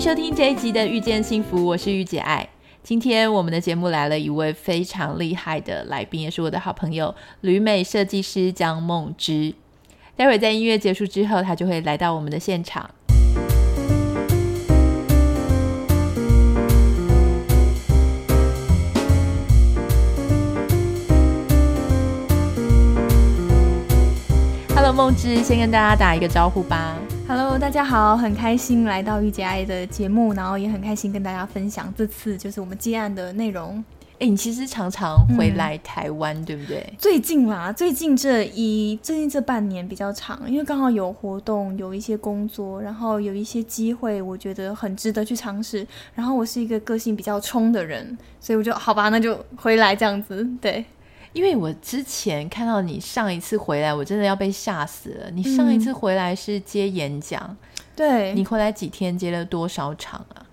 收听这一集的《遇见幸福》，我是玉姐爱。今天我们的节目来了一位非常厉害的来宾，也是我的好朋友旅美设计师江梦之。待会在音乐结束之后，他就会来到我们的现场。Hello，梦之，先跟大家打一个招呼吧。Hello，大家好，很开心来到御姐爱的节目，然后也很开心跟大家分享这次就是我们接案的内容。哎，你其实常常回来台湾，嗯、对不对？最近啦，最近这一最近这半年比较长，因为刚好有活动，有一些工作，然后有一些机会，我觉得很值得去尝试。然后我是一个个性比较冲的人，所以我就好吧，那就回来这样子，对。因为我之前看到你上一次回来，我真的要被吓死了。你上一次回来是接演讲，嗯、对，你回来几天接了多少场啊？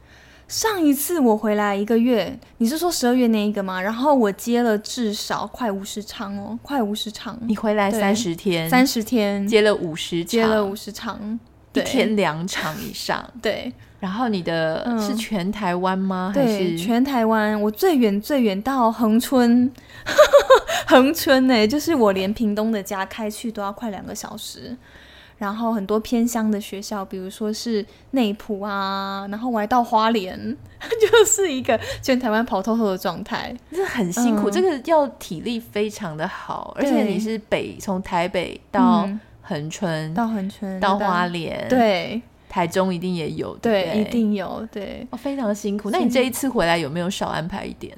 上一次我回来一个月，你是说十二月那一个吗？然后我接了至少快五十场哦，快五十场。你回来三十天，三十天接了五十场，接了五十场，一天两场以上，对。然后你的、嗯、是全台湾吗？还是对，全台湾。我最远最远到恒春，恒春呢、欸，就是我连屏东的家开去都要快两个小时。然后很多偏乡的学校，比如说是内埔啊，然后我还到花莲，就是一个全台湾跑透透的状态，这很辛苦。嗯、这个要体力非常的好，而且你是北从台北到恒春，嗯、到恒春到花莲，对。台中一定也有，对，对，一定有，对，哦，非常辛苦。那你这一次回来有没有少安排一点？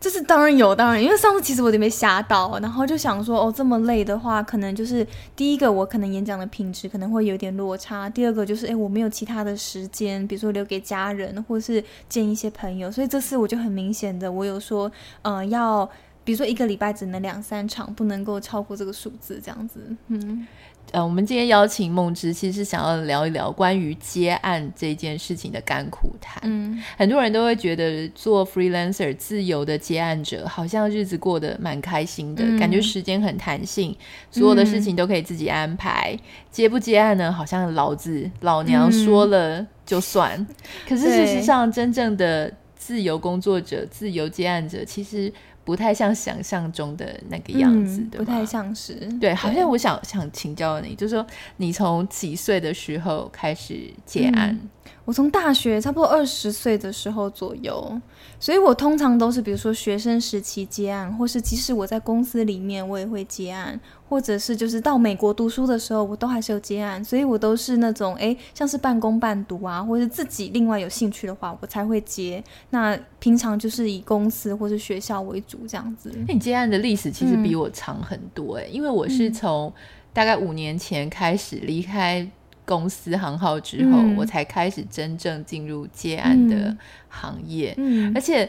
这是当然有，当然，因为上次其实我就没吓到，然后就想说，哦，这么累的话，可能就是第一个，我可能演讲的品质可能会有点落差；第二个就是，哎，我没有其他的时间，比如说留给家人，或是见一些朋友。所以这次我就很明显的，我有说，呃，要比如说一个礼拜只能两三场，不能够超过这个数字，这样子，嗯。呃，我们今天邀请梦之，其实是想要聊一聊关于接案这件事情的甘苦谈。嗯，很多人都会觉得做 freelancer 自由的接案者，好像日子过得蛮开心的，嗯、感觉时间很弹性，所有的事情都可以自己安排。嗯、接不接案呢？好像老子老娘说了就算。嗯、可是事实上，真正的自由工作者、自由接案者，其实。不太像想象中的那个样子，嗯、对？不太像是。对，好像我想想请教你，就是说你从几岁的时候开始接案？嗯我从大学差不多二十岁的时候左右，所以我通常都是比如说学生时期接案，或是即使我在公司里面我也会接案，或者是就是到美国读书的时候，我都还是有接案，所以我都是那种诶，像是半工半读啊，或者自己另外有兴趣的话，我才会接。那平常就是以公司或是学校为主这样子。那你接案的历史其实比我长很多诶，嗯、因为我是从大概五年前开始离开。公司行号之后，嗯、我才开始真正进入接案的行业，嗯嗯、而且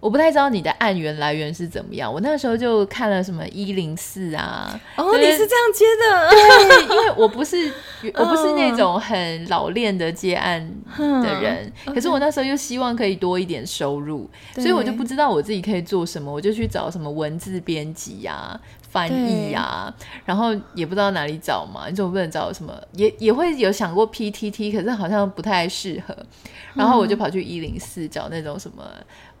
我不太知道你的案源来源是怎么样。我那时候就看了什么一零四啊，哦，你是这样接的？对，因为我不是 我不是那种很老练的接案的人，嗯、可是我那时候又希望可以多一点收入，嗯、所以我就不知道我自己可以做什么，我就去找什么文字编辑呀。翻译呀、啊，然后也不知道哪里找嘛，你总不能找什么，也也会有想过 PTT，可是好像不太适合，然后我就跑去一零四找那种什么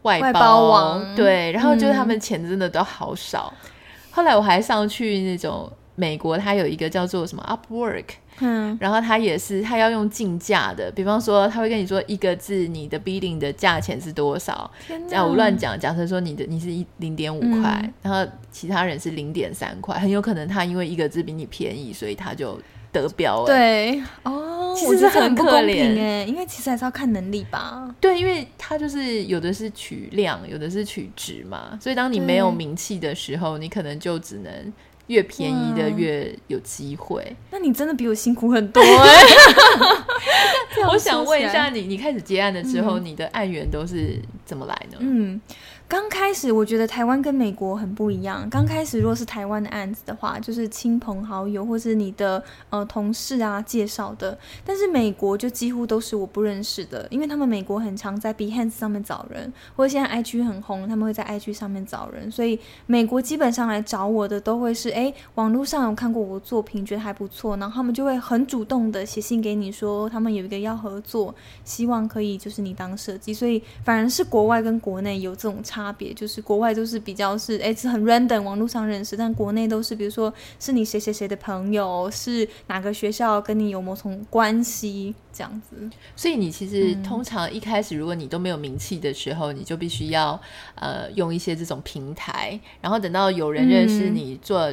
外包，外包网，对，然后就是他们钱真的都好少，嗯、后来我还上去那种美国，它有一个叫做什么 Upwork。嗯，然后他也是，他要用竞价的，比方说他会跟你说一个字，你的 bidding 的价钱是多少？这样我乱讲，假设说你的你是一零点五块，嗯、然后其他人是零点三块，很有可能他因为一个字比你便宜，所以他就得标。对，哦，其实很不公平哎，因为其实还是要看能力吧。对，因为他就是有的是取量，有的是取值嘛，所以当你没有名气的时候，你可能就只能。越便宜的越有机会。那你真的比我辛苦很多哎、欸！我想问一下你，你开始接案的时候，嗯、你的案源都是怎么来的？嗯。刚开始我觉得台湾跟美国很不一样。刚开始如果是台湾的案子的话，就是亲朋好友或是你的呃同事啊介绍的。但是美国就几乎都是我不认识的，因为他们美国很常在 Behance 上面找人，或者现在 IG 很红，他们会在 IG 上面找人。所以美国基本上来找我的都会是哎，网络上有看过我的作品，觉得还不错，然后他们就会很主动的写信给你说，他们有一个要合作，希望可以就是你当设计。所以反而是国外跟国内有这种差。差别就是国外都是比较是哎，是很 random 网络上认识，但国内都是比如说是你谁谁谁的朋友，是哪个学校跟你有某种关系这样子。所以你其实通常一开始如果你都没有名气的时候，嗯、你就必须要呃用一些这种平台，然后等到有人认识你做。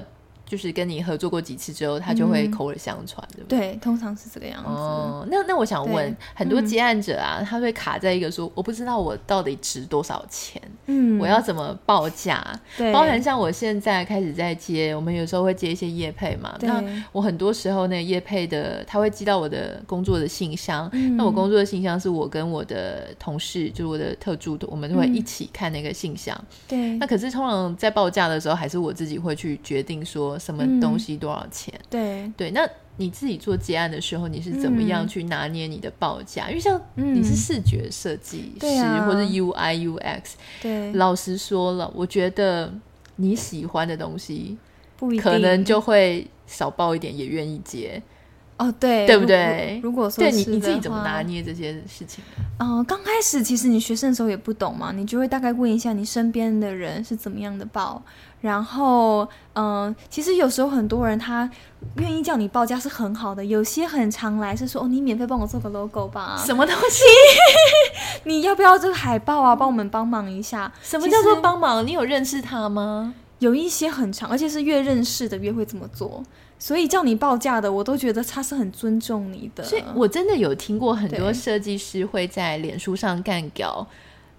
就是跟你合作过几次之后，他就会口耳相传，对不对？对，通常是这个样子。哦，那那我想问，很多接案者啊，他会卡在一个说，我不知道我到底值多少钱，嗯，我要怎么报价？对，包含像我现在开始在接，我们有时候会接一些业配嘛。那我很多时候那业配的，他会寄到我的工作的信箱。那我工作的信箱是我跟我的同事，就是我的特助，我们都会一起看那个信箱。对。那可是通常在报价的时候，还是我自己会去决定说。什么东西多少钱？嗯、对。对，那你自己做接案的时候，你是怎么样去拿捏你的报价？嗯、因为像你是视觉设计师、啊、或者 UI UX，对，老实说了，我觉得你喜欢的东西，不可能就会少报一点，也愿意接。哦，对，对不对？如果说对你你自己怎么拿捏这些事情？嗯、呃，刚开始其实你学生的时候也不懂嘛，你就会大概问一下你身边的人是怎么样的报，然后嗯、呃，其实有时候很多人他愿意叫你报价是很好的，有些很常来是说哦，你免费帮我做个 logo 吧，什么东西？你要不要这个海报啊？帮我们帮忙一下？什么叫做帮忙？你有认识他吗？有一些很常，而且是越认识的越会这么做。所以叫你报价的，我都觉得他是很尊重你的。所以我真的有听过很多设计师会在脸书上干譙。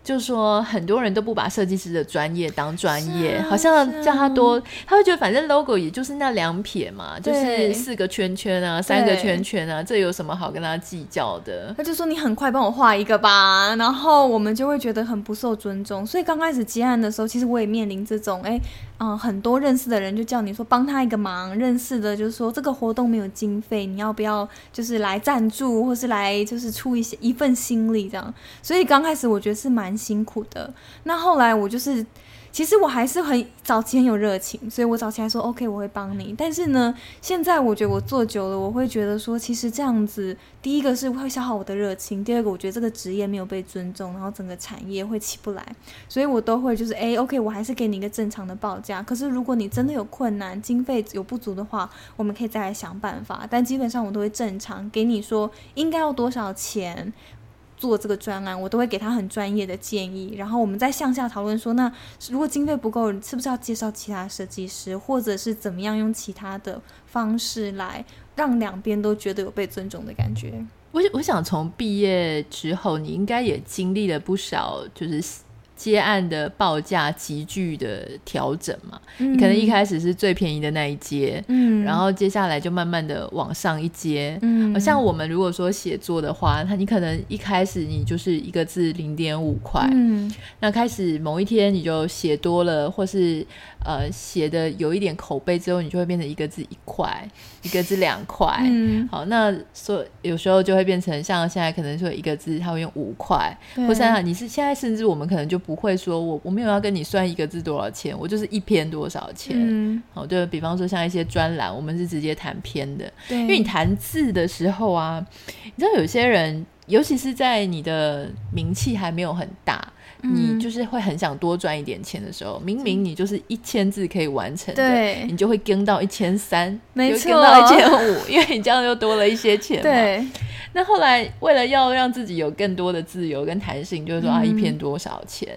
就说很多人都不把设计师的专业当专业，啊、好像叫他多，啊、他会觉得反正 logo 也就是那两撇嘛，就是四个圈圈啊，三个圈圈啊，这有什么好跟他计较的？他就说你很快帮我画一个吧，然后我们就会觉得很不受尊重。所以刚开始接案的时候，其实我也面临这种，哎，嗯、呃，很多认识的人就叫你说帮他一个忙，认识的就是说这个活动没有经费，你要不要就是来赞助，或是来就是出一些一份心力这样。所以刚开始我觉得是蛮。辛苦的，那后来我就是，其实我还是很早期很有热情，所以我早期还说 OK，我会帮你。但是呢，现在我觉得我做久了，我会觉得说，其实这样子，第一个是会消耗我的热情，第二个我觉得这个职业没有被尊重，然后整个产业会起不来，所以我都会就是，哎，OK，我还是给你一个正常的报价。可是如果你真的有困难，经费有不足的话，我们可以再来想办法。但基本上我都会正常给你说应该要多少钱。做这个专案，我都会给他很专业的建议，然后我们再向下讨论说，那如果经费不够，是不是要介绍其他设计师，或者是怎么样用其他的方式来让两边都觉得有被尊重的感觉？我我想从毕业之后，你应该也经历了不少，就是。接案的报价急剧的调整嘛，嗯、你可能一开始是最便宜的那一阶，嗯，然后接下来就慢慢的往上一阶，嗯，像我们如果说写作的话，那你可能一开始你就是一个字零点五块，嗯，那开始某一天你就写多了，或是呃写的有一点口碑之后，你就会变成一个字一块，一个字两块，嗯，好，那所有时候就会变成像现在可能说一个字他会用五块，对或者你是现在甚至我们可能就不。不会说我我没有要跟你算一个字多少钱，我就是一篇多少钱。嗯，好，就比方说像一些专栏，我们是直接谈篇的。对，因为你谈字的时候啊，你知道有些人，尤其是在你的名气还没有很大，嗯、你就是会很想多赚一点钱的时候，明明你就是一千字可以完成的，对，你就会跟到一千三，没错，跟到一千五，因为你这样又多了一些钱嘛。对。那后来为了要让自己有更多的自由跟弹性，就是说啊，一篇多少钱？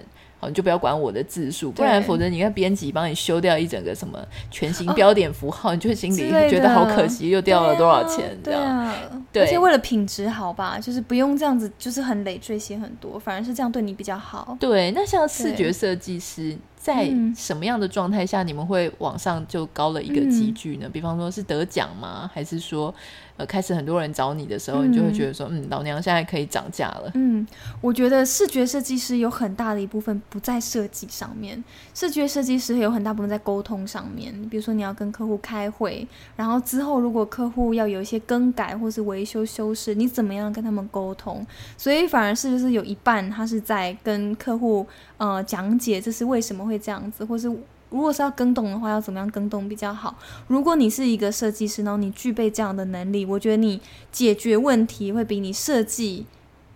好，你就不要管我的字数，不然否则你看编辑帮你修掉一整个什么全新标点符号，哦、你就会心里觉得好可惜，又掉了多少钱，这样。对啊，对，而且为了品质好吧，就是不用这样子，就是很累赘写很多，反而是这样对你比较好。对，那像视觉设计师。在什么样的状态下，你们会往上就高了一个级距呢？嗯、比方说是得奖吗？还是说，呃，开始很多人找你的时候，嗯、你就会觉得说，嗯，老娘现在可以涨价了。嗯，我觉得视觉设计师有很大的一部分不在设计上面，视觉设计师有很大部分在沟通上面。比如说你要跟客户开会，然后之后如果客户要有一些更改或是维修修饰，你怎么样跟他们沟通？所以反而是就是有一半他是在跟客户呃讲解这是为什么会。这样子，或是如果是要更动的话，要怎么样更动比较好？如果你是一个设计师，然后你具备这样的能力，我觉得你解决问题会比你设计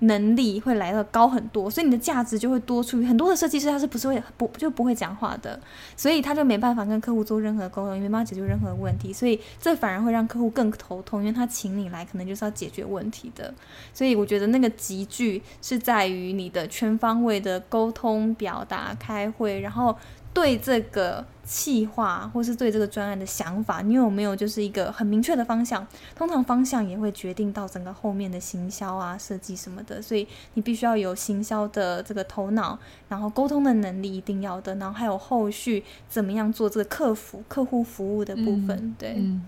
能力会来的高很多，所以你的价值就会多出。很多的设计师他是不是会不就不会讲话的，所以他就没办法跟客户做任何沟通，也没办法解决任何问题，所以这反而会让客户更头痛，因为他请你来可能就是要解决问题的。所以我觉得那个集聚是在于你的全方位的沟通、表达、开会，然后。对这个企划，或是对这个专案的想法，你有没有就是一个很明确的方向？通常方向也会决定到整个后面的行销啊、设计什么的，所以你必须要有行销的这个头脑，然后沟通的能力一定要的，然后还有后续怎么样做这个客服、客户服务的部分。嗯、对、嗯，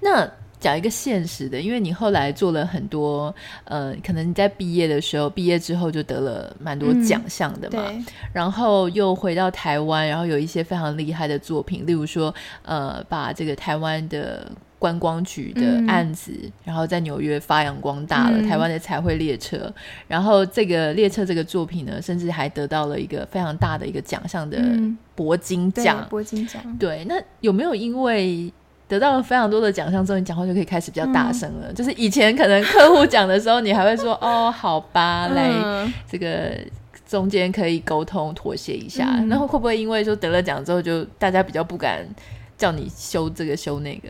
那。讲一个现实的，因为你后来做了很多，呃，可能你在毕业的时候，毕业之后就得了蛮多奖项的嘛，嗯、然后又回到台湾，然后有一些非常厉害的作品，例如说，呃，把这个台湾的观光局的案子，嗯、然后在纽约发扬光大了，嗯、台湾的彩绘列车，然后这个列车这个作品呢，甚至还得到了一个非常大的一个奖项的铂金奖，铂金奖，对，那有没有因为？得到了非常多的奖项之后，你讲话就可以开始比较大声了。嗯、就是以前可能客户讲的时候，你还会说：“哦，好吧，来、嗯、这个中间可以沟通妥协一下。嗯”然后会不会因为说得了奖之后，就大家比较不敢叫你修这个修那个？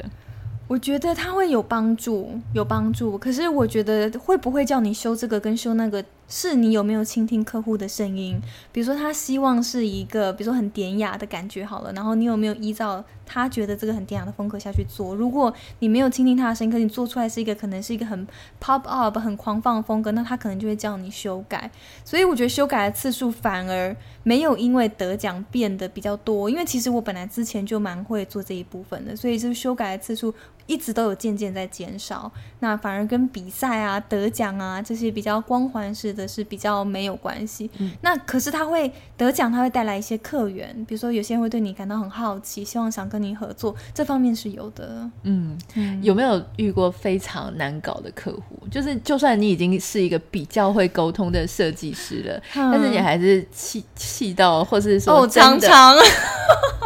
我觉得他会有帮助，有帮助。可是我觉得会不会叫你修这个跟修那个？是你有没有倾听客户的声音？比如说他希望是一个，比如说很典雅的感觉好了，然后你有没有依照他觉得这个很典雅的风格下去做？如果你没有倾听他的声音，可你做出来是一个可能是一个很 pop up、很狂放的风格，那他可能就会叫你修改。所以我觉得修改的次数反而没有因为得奖变得比较多，因为其实我本来之前就蛮会做这一部分的，所以就是修改的次数一直都有渐渐在减少。那反而跟比赛啊、得奖啊这些比较光环式的。是比较没有关系，嗯、那可是他会得奖，他会带来一些客源，比如说有些人会对你感到很好奇，希望想跟你合作，这方面是有的。嗯，嗯，有没有遇过非常难搞的客户？就是就算你已经是一个比较会沟通的设计师了，嗯、但是你还是气气到，或是说常常。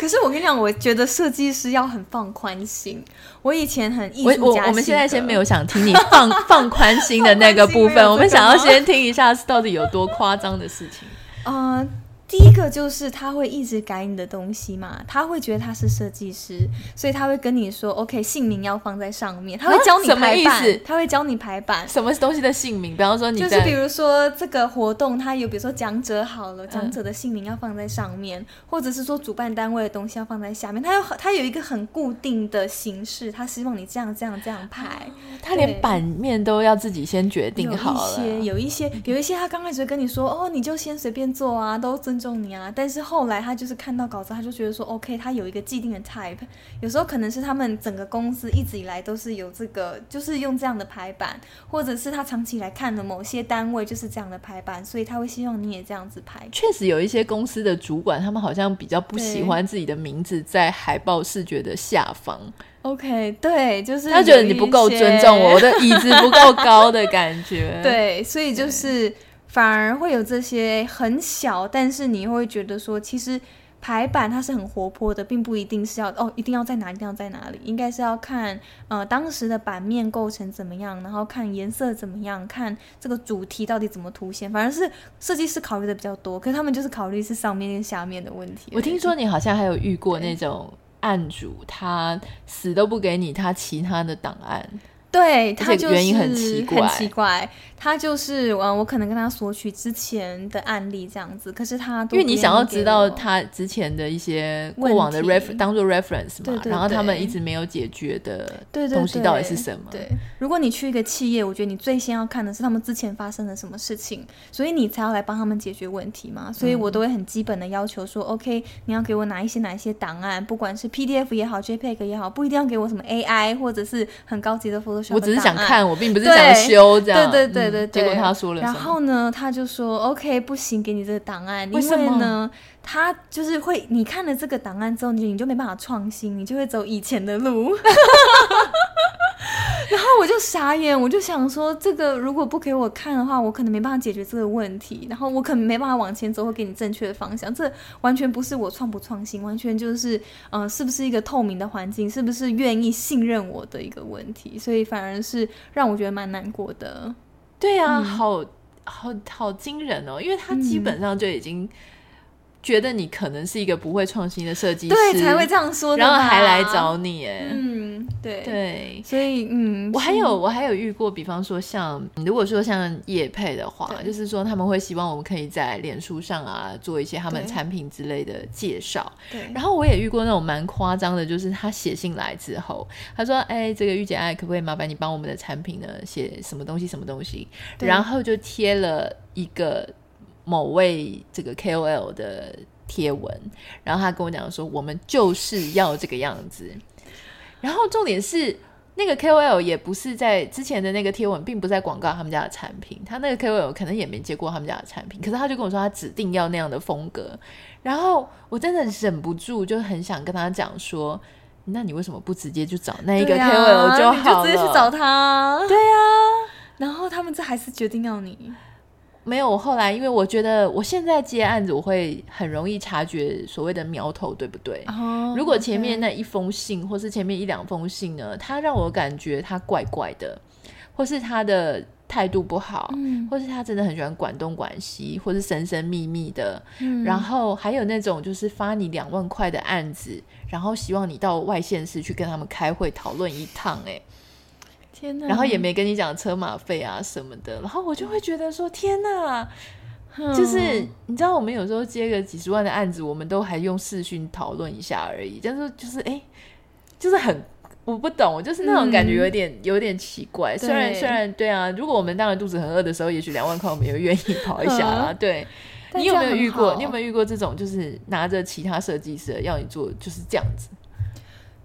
哦、可是我跟你讲，我觉得设计师要很放宽心。我以前很艺术家，我我们现在先没有想听你 放放宽心的那个 部分，我们想要先听一下到底有多夸张的事情。啊。Uh, 第一个就是他会一直改你的东西嘛，他会觉得他是设计师，所以他会跟你说，OK，姓名要放在上面，他会教你排版，什么意思？他会教你排版，什么东西的姓名？比方说你，就是比如说这个活动，他有比如说讲者好了，讲者的姓名要放在上面，嗯、或者是说主办单位的东西要放在下面，他有他有一个很固定的形式，他希望你这样这样这样排，他连版面都要自己先决定好了。有一些，有一些，有一些，他刚开始跟你说，哦，你就先随便做啊，都真。重你啊！但是后来他就是看到稿子，他就觉得说，OK，他有一个既定的 type。有时候可能是他们整个公司一直以来都是有这个，就是用这样的排版，或者是他长期来看的某些单位就是这样的排版，所以他会希望你也这样子排。确实有一些公司的主管，他们好像比较不喜欢自己的名字在海报视觉的下方。OK，对，就是他觉得你不够尊重我，我的椅子不够高的感觉。对，所以就是。反而会有这些很小，但是你会觉得说，其实排版它是很活泼的，并不一定是要哦，一定要在哪，一定要在哪里，应该是要看呃当时的版面构成怎么样，然后看颜色怎么样，看这个主题到底怎么凸显。反而是设计师考虑的比较多，可是他们就是考虑是上面跟下面的问题。我听说你好像还有遇过那种案主，他死都不给你他其他的档案。对，他就是原因很奇怪，很奇怪。他就是，嗯，我可能跟他索取之前的案例这样子，可是他都因为你想要知道他之前的一些过往的 ref 当做 reference 嘛，对对对，然后他们一直没有解决的东西到底是什么？对，如果你去一个企业，我觉得你最先要看的是他们之前发生了什么事情，所以你才要来帮他们解决问题嘛。所以我都会很基本的要求说，嗯，OK，你要给我哪一些哪一些档案，不管是 PDF 也好，JPEG 也好，不一定要给我什么 AI 或者是很高级的我只是想看，我并不是想修这样。对对对对对。结果他说了。然后呢，他就说：“OK，不行，给你这个档案，为因为呢，他就是会，你看了这个档案之后，你你就没办法创新，你就会走以前的路。” 然后我就傻眼，我就想说，这个如果不给我看的话，我可能没办法解决这个问题，然后我可能没办法往前走，会给你正确的方向。这完全不是我创不创新，完全就是，嗯、呃，是不是一个透明的环境，是不是愿意信任我的一个问题，所以反而是让我觉得蛮难过的。对啊，嗯、好好好惊人哦！因为他基本上就已经觉得你可能是一个不会创新的设计师，对，才会这样说的，然后还来找你，哎，嗯。对。对，所以嗯，我还有我还有遇过，比方说像如果说像叶配的话，就是说他们会希望我们可以在脸书上啊做一些他们产品之类的介绍。对，然后我也遇过那种蛮夸张的，就是他写信来之后，他说：“哎，这个御姐爱可不可以麻烦你帮我们的产品呢写什么东西什么东西？”然后就贴了一个某位这个 KOL 的贴文，然后他跟我讲说：“我们就是要这个样子。”然后重点是，那个 KOL 也不是在之前的那个贴文，并不在广告他们家的产品。他那个 KOL 可能也没接过他们家的产品，可是他就跟我说他指定要那样的风格。然后我真的忍不住，就很想跟他讲说：“那你为什么不直接就找那一个 KOL 就好了？你就直接去找他。”对呀、啊，然后他们这还是决定要你。没有，我后来因为我觉得我现在接案子，我会很容易察觉所谓的苗头，对不对？Oh, 如果前面那一封信或是前面一两封信呢，他让我感觉他怪怪的，或是他的态度不好，嗯、或是他真的很喜欢管东管西，或是神神秘秘的，嗯、然后还有那种就是发你两万块的案子，然后希望你到外县市去跟他们开会讨论一趟，哎。天哪，然后也没跟你讲车马费啊什么的，然后我就会觉得说天哪，嗯、就是你知道我们有时候接个几十万的案子，我们都还用视讯讨论一下而已，但是就是哎，就是很我不懂，就是那种感觉有点、嗯、有点奇怪。虽然虽然对啊，如果我们当然肚子很饿的时候，也许两万块我们也愿意跑一下啦。嗯、对，你有没有遇过？你有没有遇过这种，就是拿着其他设计师要你做就是这样子？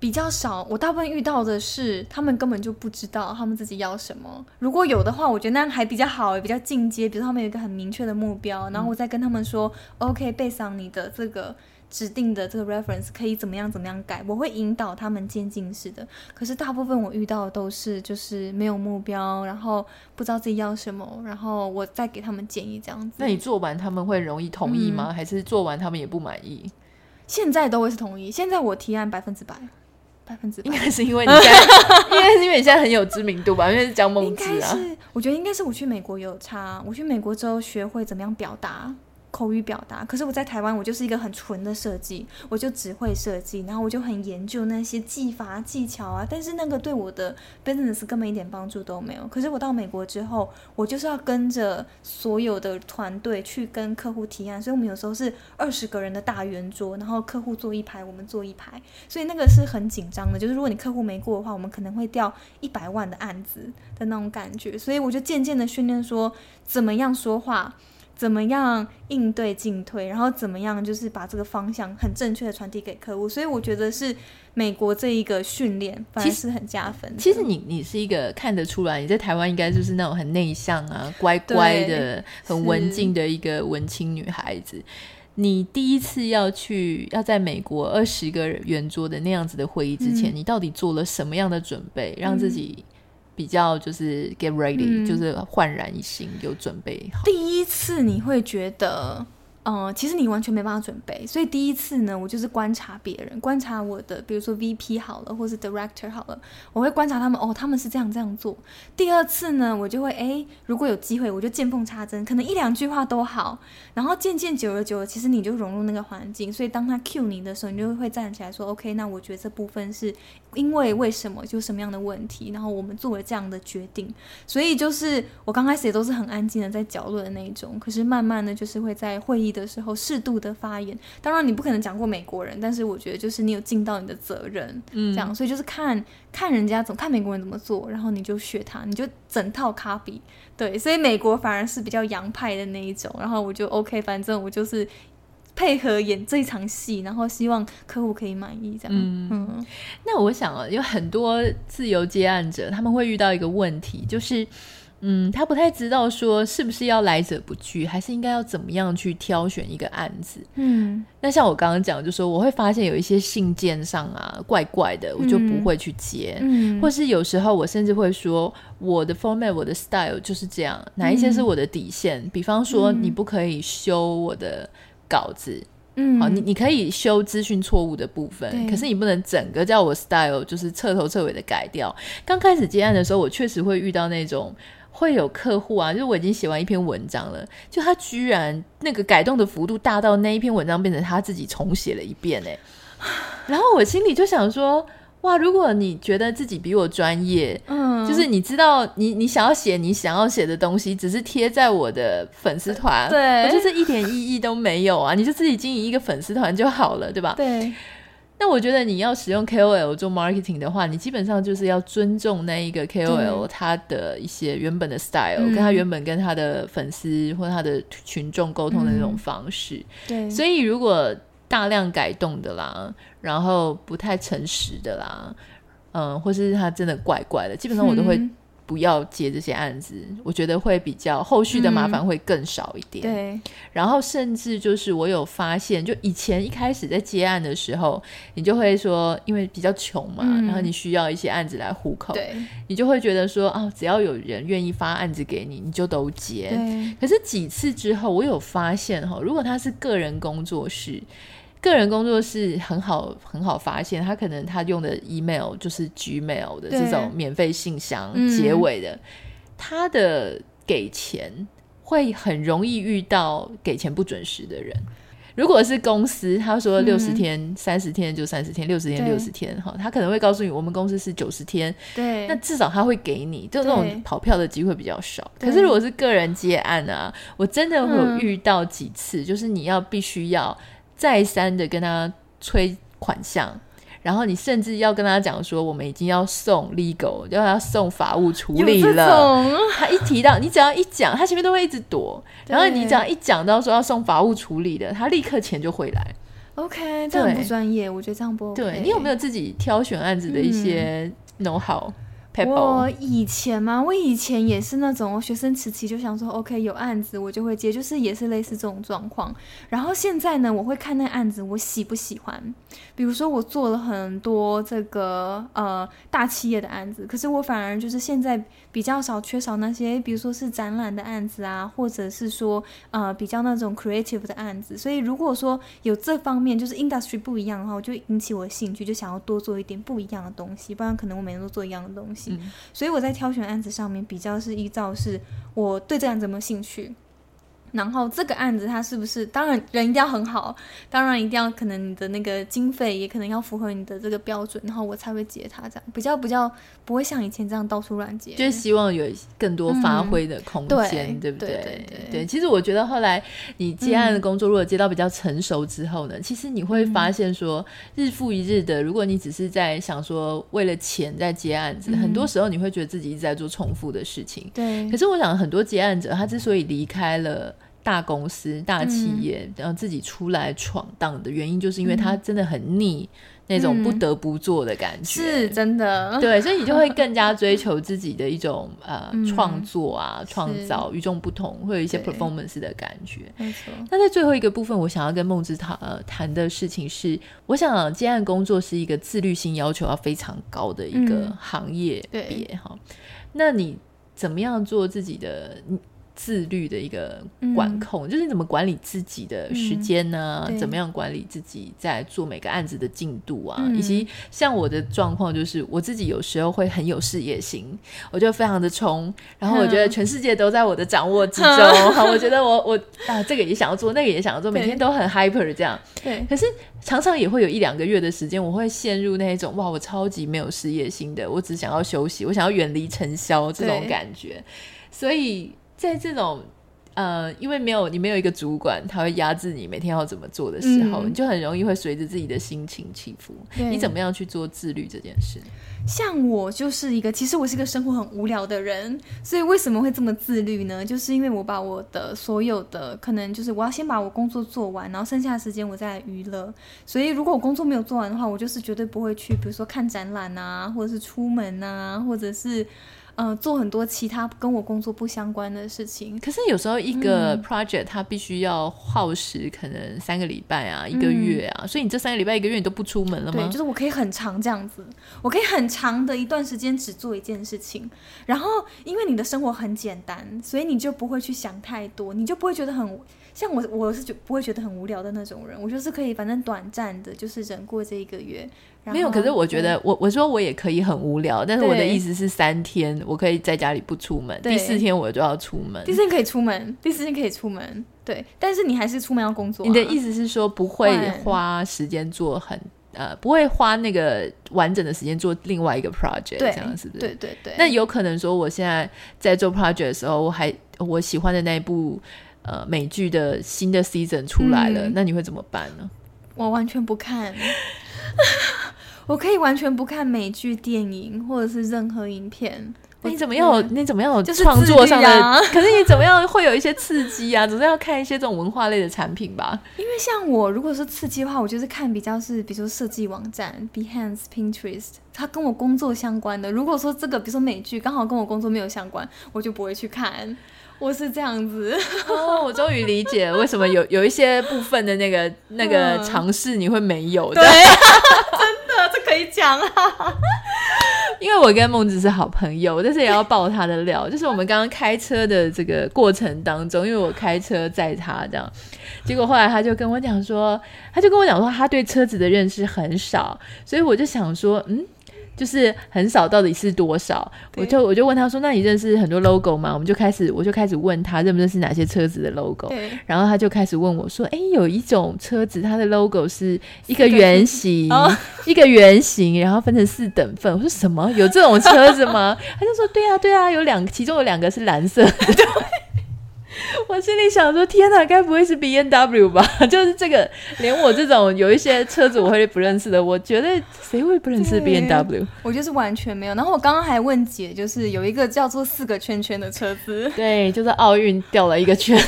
比较少，我大部分遇到的是他们根本就不知道他们自己要什么。如果有的话，我觉得那样还比较好，也比较进阶。比如他们有一个很明确的目标，然后我再跟他们说、嗯、，OK，背上你的这个指定的这个 reference 可以怎么样怎么样改，我会引导他们渐进式的。可是大部分我遇到的都是就是没有目标，然后不知道自己要什么，然后我再给他们建议这样子。那你做完他们会容易同意吗？嗯、还是做完他们也不满意？现在都会是同意。现在我提案百分之百。百分之百应该是因为你现在，应该是因为你现在很有知名度吧？因为是江梦之啊。是，我觉得应该是我去美国有差。我去美国之后学会怎么样表达。口语表达，可是我在台湾，我就是一个很纯的设计，我就只会设计，然后我就很研究那些技法技巧啊，但是那个对我的 business 根本一点帮助都没有。可是我到美国之后，我就是要跟着所有的团队去跟客户提案，所以我们有时候是二十个人的大圆桌，然后客户坐一排，我们坐一排，所以那个是很紧张的。就是如果你客户没过的话，我们可能会掉一百万的案子的那种感觉。所以我就渐渐的训练说，怎么样说话。怎么样应对进退，然后怎么样就是把这个方向很正确的传递给客户，所以我觉得是美国这一个训练其实很加分。其实你你是一个看得出来，你在台湾应该就是那种很内向啊、乖乖的、很文静的一个文青女孩子。你第一次要去要在美国二十个圆桌的那样子的会议之前，嗯、你到底做了什么样的准备，让自己？比较就是 get ready，、嗯、就是焕然一新，有准备好。第一次你会觉得嗯、其实你完全没办法准备。所以第一次呢，我就是观察别人，观察我的，比如说 VP 好了，或是 Director 好了，我会观察他们，哦，他们是这样这样做。第二次呢，我就会，哎，如果有机会，我就见缝插针，可能一两句话都好。然后渐渐久了久了，其实你就融入那个环境。所以当他 cue 你的时候，你就会站起来说，OK，那我觉得这部分是因为为什么，就什么样的问题，然后我们做了这样的决定。所以就是我刚开始也都是很安静的在角落的那一种，可是慢慢的就是会在会议的时候适度的发言。当然你不可能讲过美国人，但是我觉得就是你有尽到你的责任，嗯，这样。所以就是看看人家怎么看美国人怎么做，然后你就学他，你就整套 copy。对，所以美国反而是比较洋派的那一种，然后我就 OK，反正我就是配合演这一场戏，然后希望客户可以满意这样。嗯，嗯，那我想啊，有很多自由接案者，他们会遇到一个问题，就是。嗯，他不太知道说是不是要来者不拒，还是应该要怎么样去挑选一个案子。嗯，那像我刚刚讲，就说我会发现有一些信件上啊怪怪的，我就不会去接。嗯，或是有时候我甚至会说我的 format、我的 style 就是这样，哪一些是我的底线？嗯，比方说你不可以修我的稿子。嗯，好，你你可以修资讯错误的部分，可是你不能整个叫我 style 就是彻头彻尾的改掉。刚开始接案的时候，我确实会遇到那种。会有客户啊，就是我已经写完一篇文章了，就他居然那个改动的幅度大到那一篇文章变成他自己重写了一遍哎，然后我心里就想说，哇，如果你觉得自己比我专业，嗯，就是你知道你你想要写你想要写的东西，只是贴在我的粉丝团，对，我就是一点意义都没有啊，你就自己经营一个粉丝团就好了，对吧？对。那我觉得你要使用 KOL 做 marketing 的话，你基本上就是要尊重那一个 KOL 他的一些原本的 style，跟他原本跟他的粉丝或他的群众沟通的那种方式。对，所以如果大量改动的啦，然后不太诚实的啦，嗯，或是他真的怪怪的，基本上我都会。不要接这些案子，我觉得会比较后续的麻烦会更少一点。嗯、对，然后甚至就是我有发现，就以前一开始在接案的时候，你就会说，因为比较穷嘛，嗯、然后你需要一些案子来糊口，对，你就会觉得说，啊，只要有人愿意发案子给你，你就都接。对，可是几次之后，我有发现哈，如果他是个人工作室。个人工作室很好，很好发现，他可能他用的 email 就是 Gmail 的这种免费信箱结尾的，他的给钱会很容易遇到给钱不准时的人。如果是公司，他说六十天、三十天就三十天，六十天六十天，哈，他可能会告诉你，我们公司是九十天，对，那至少他会给你，就那种跑票的机会比较少。可是如果是个人接案啊，我真的会有遇到几次，就是你要必须要。再三的跟他催款项，然后你甚至要跟他讲说，我们已经要送 legal，要要送法务处理了。他一提到，你只要一讲，他前面都会一直躲。然后你只要一讲到说要送法务处理的，他立刻钱就回来。OK，这样不专业，我觉得这样不 OK。对，你有没有自己挑选案子的一些 know how？我以前嘛，我以前也是那种，学生时期就想说，OK，有案子我就会接，就是也是类似这种状况。然后现在呢，我会看那案子我喜不喜欢。比如说我做了很多这个呃大企业的案子，可是我反而就是现在比较少缺少那些，比如说是展览的案子啊，或者是说呃比较那种 creative 的案子。所以如果说有这方面就是 industry 不一样的话，我就引起我的兴趣，就想要多做一点不一样的东西，不然可能我每天都做一样的东西。嗯，所以我在挑选案子上面比较是依照是我对这案子有没有兴趣。然后这个案子它是不是？当然人一定要很好，当然一定要可能你的那个经费也可能要符合你的这个标准，然后我才会接它这样，比较比较不会像以前这样到处乱接。就是希望有更多发挥的空间，嗯、对，对不对？对，对，其实我觉得后来你接案的工作，如果接到比较成熟之后呢，嗯、其实你会发现说，日复一日的，如果你只是在想说为了钱在接案子，嗯、很多时候你会觉得自己一直在做重复的事情。对。可是我想很多接案者，他之所以离开了。大公司、大企业，然后自己出来闯荡的原因，就是因为他真的很腻那种不得不做的感觉，是真的。对，所以你就会更加追求自己的一种呃 创作啊、创造、与众不同，会有一些 performance 的感觉。没错。那在最后一个部分，我想要跟孟姿谈呃谈的事情是，我想接案工作是一个自律性要求要非常高的一个行业别哈。那你怎么样做自己的？自律的一个管控，嗯、就是你怎么管理自己的时间呢？嗯、怎么样管理自己在做每个案子的进度啊？嗯、以及像我的状况，就是我自己有时候会很有事业心，我就非常的冲，然后我觉得全世界都在我的掌握之中。好，我觉得我我啊，这个也想要做，那个也想要做，每天都很 hyper 这样。对，可是常常也会有一两个月的时间，我会陷入那一种哇，我超级没有事业心的，我只想要休息，我想要远离尘嚣这种感觉，所以。在这种呃，因为没有你没有一个主管，他会压制你每天要怎么做的时候，嗯、你就很容易会随着自己的心情起伏。你怎么样去做自律这件事？像我就是一个，其实我是一个生活很无聊的人，所以为什么会这么自律呢？就是因为我把我的所有的可能，就是我要先把我工作做完，然后剩下的时间我再娱乐。所以如果我工作没有做完的话，我就是绝对不会去，比如说看展览啊，或者是出门啊，或者是。呃，做很多其他跟我工作不相关的事情。可是有时候一个 project 它必须要耗时，可能三个礼拜啊，嗯、一个月啊，所以你这三个礼拜、一个月你都不出门了吗？对，就是我可以很长这样子，我可以很长的一段时间只做一件事情。然后，因为你的生活很简单，所以你就不会去想太多，你就不会觉得很。像我，我是觉不会觉得很无聊的那种人，我就是可以，反正短暂的，就是忍过这一个月。没有，可是我觉得，我我说我也可以很无聊，但是我的意思是三天，我可以在家里不出门，第四天我就要出门。第四天可以出门，第四天可以出门，对。但是你还是出门要工作啊。你的意思是说不会花时间做很呃，不会花那个完整的时间做另外一个 project，这样是不是？对对对。那有可能说，我现在在做 project 的时候，我还我喜欢的那一部。呃，美剧的新的 season 出来了，嗯、那你会怎么办呢？我完全不看，我可以完全不看美剧、电影或者是任何影片。你怎么样？嗯、你怎么样？创作上的，啊、可是你怎么样会有一些刺激啊？总是要看一些这种文化类的产品吧？因为像我，如果说刺激的话，我就是看比较是，比如说设计网站，Behance、Pinterest，它跟我工作相关的。如果说这个，比如说美剧，刚好跟我工作没有相关，我就不会去看。我是这样子哦，我终于理解了为什么有有一些部分的那个那个尝试你会没有的，对，真的这可以讲啊，因为我跟孟子是好朋友，但是也要爆他的料，就是我们刚刚开车的这个过程当中，因为我开车载他这样，结果后来他就跟我讲说，他就跟我讲说他对车子的认识很少，所以我就想说，嗯。就是很少，到底是多少？我就我就问他说：“那你认识很多 logo 吗？”我们就开始，我就开始问他认不认识哪些车子的 logo。对然后他就开始问我说：“哎、欸，有一种车子，它的 logo 是一个圆形，个 一个圆形，然后分成四等份。”我说：“什么？有这种车子吗？”他就说：“对啊，对啊，有两，其中有两个是蓝色的。”对。我心里想说：天哪，该不会是 B N W 吧？就是这个，连我这种有一些车子我会不认识的，我觉得谁会不认识 B N W？我就是完全没有。然后我刚刚还问姐，就是有一个叫做四个圈圈的车子，对，就是奥运掉了一个圈。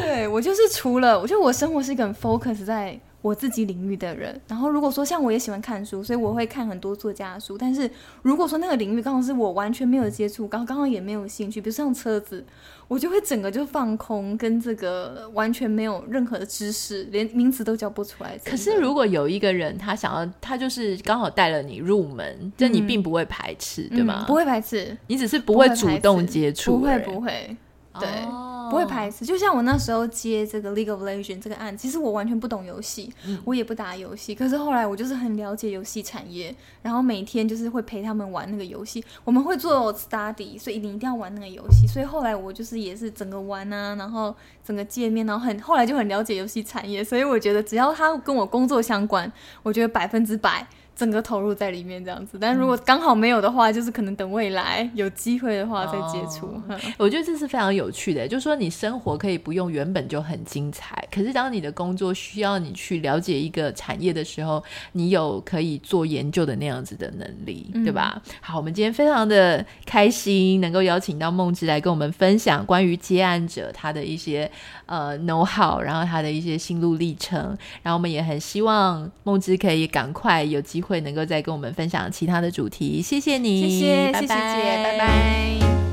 对，我就是除了，我觉得我生活是一个很 focus 在。我自己领域的人，然后如果说像我也喜欢看书，所以我会看很多作家的书。但是如果说那个领域刚好是我完全没有接触，刚刚好也没有兴趣，比如像车子，我就会整个就放空，跟这个完全没有任何的知识，连名词都叫不出来。可是如果有一个人他想要，他就是刚好带了你入门，就、嗯、你并不会排斥，对吗？嗯、不会排斥，你只是不会主动接触，不会不会。对，哦、不会排斥。就像我那时候接这个《League of Legends》这个案，其实我完全不懂游戏，嗯、我也不打游戏。可是后来我就是很了解游戏产业，然后每天就是会陪他们玩那个游戏。我们会做 study，所以你一定要玩那个游戏。所以后来我就是也是整个玩啊，然后整个界面，然后很后来就很了解游戏产业。所以我觉得只要他跟我工作相关，我觉得百分之百。整个投入在里面这样子，但如果刚好没有的话，嗯、就是可能等未来有机会的话再接触。哦、我觉得这是非常有趣的，就是说你生活可以不用原本就很精彩，可是当你的工作需要你去了解一个产业的时候，你有可以做研究的那样子的能力，嗯、对吧？好，我们今天非常的开心能够邀请到梦之来跟我们分享关于接案者他的一些呃 know how，然后他的一些心路历程，然后我们也很希望梦之可以赶快有机会。会能够再跟我们分享其他的主题，谢谢你，谢谢，拜拜，谢谢姐，拜拜。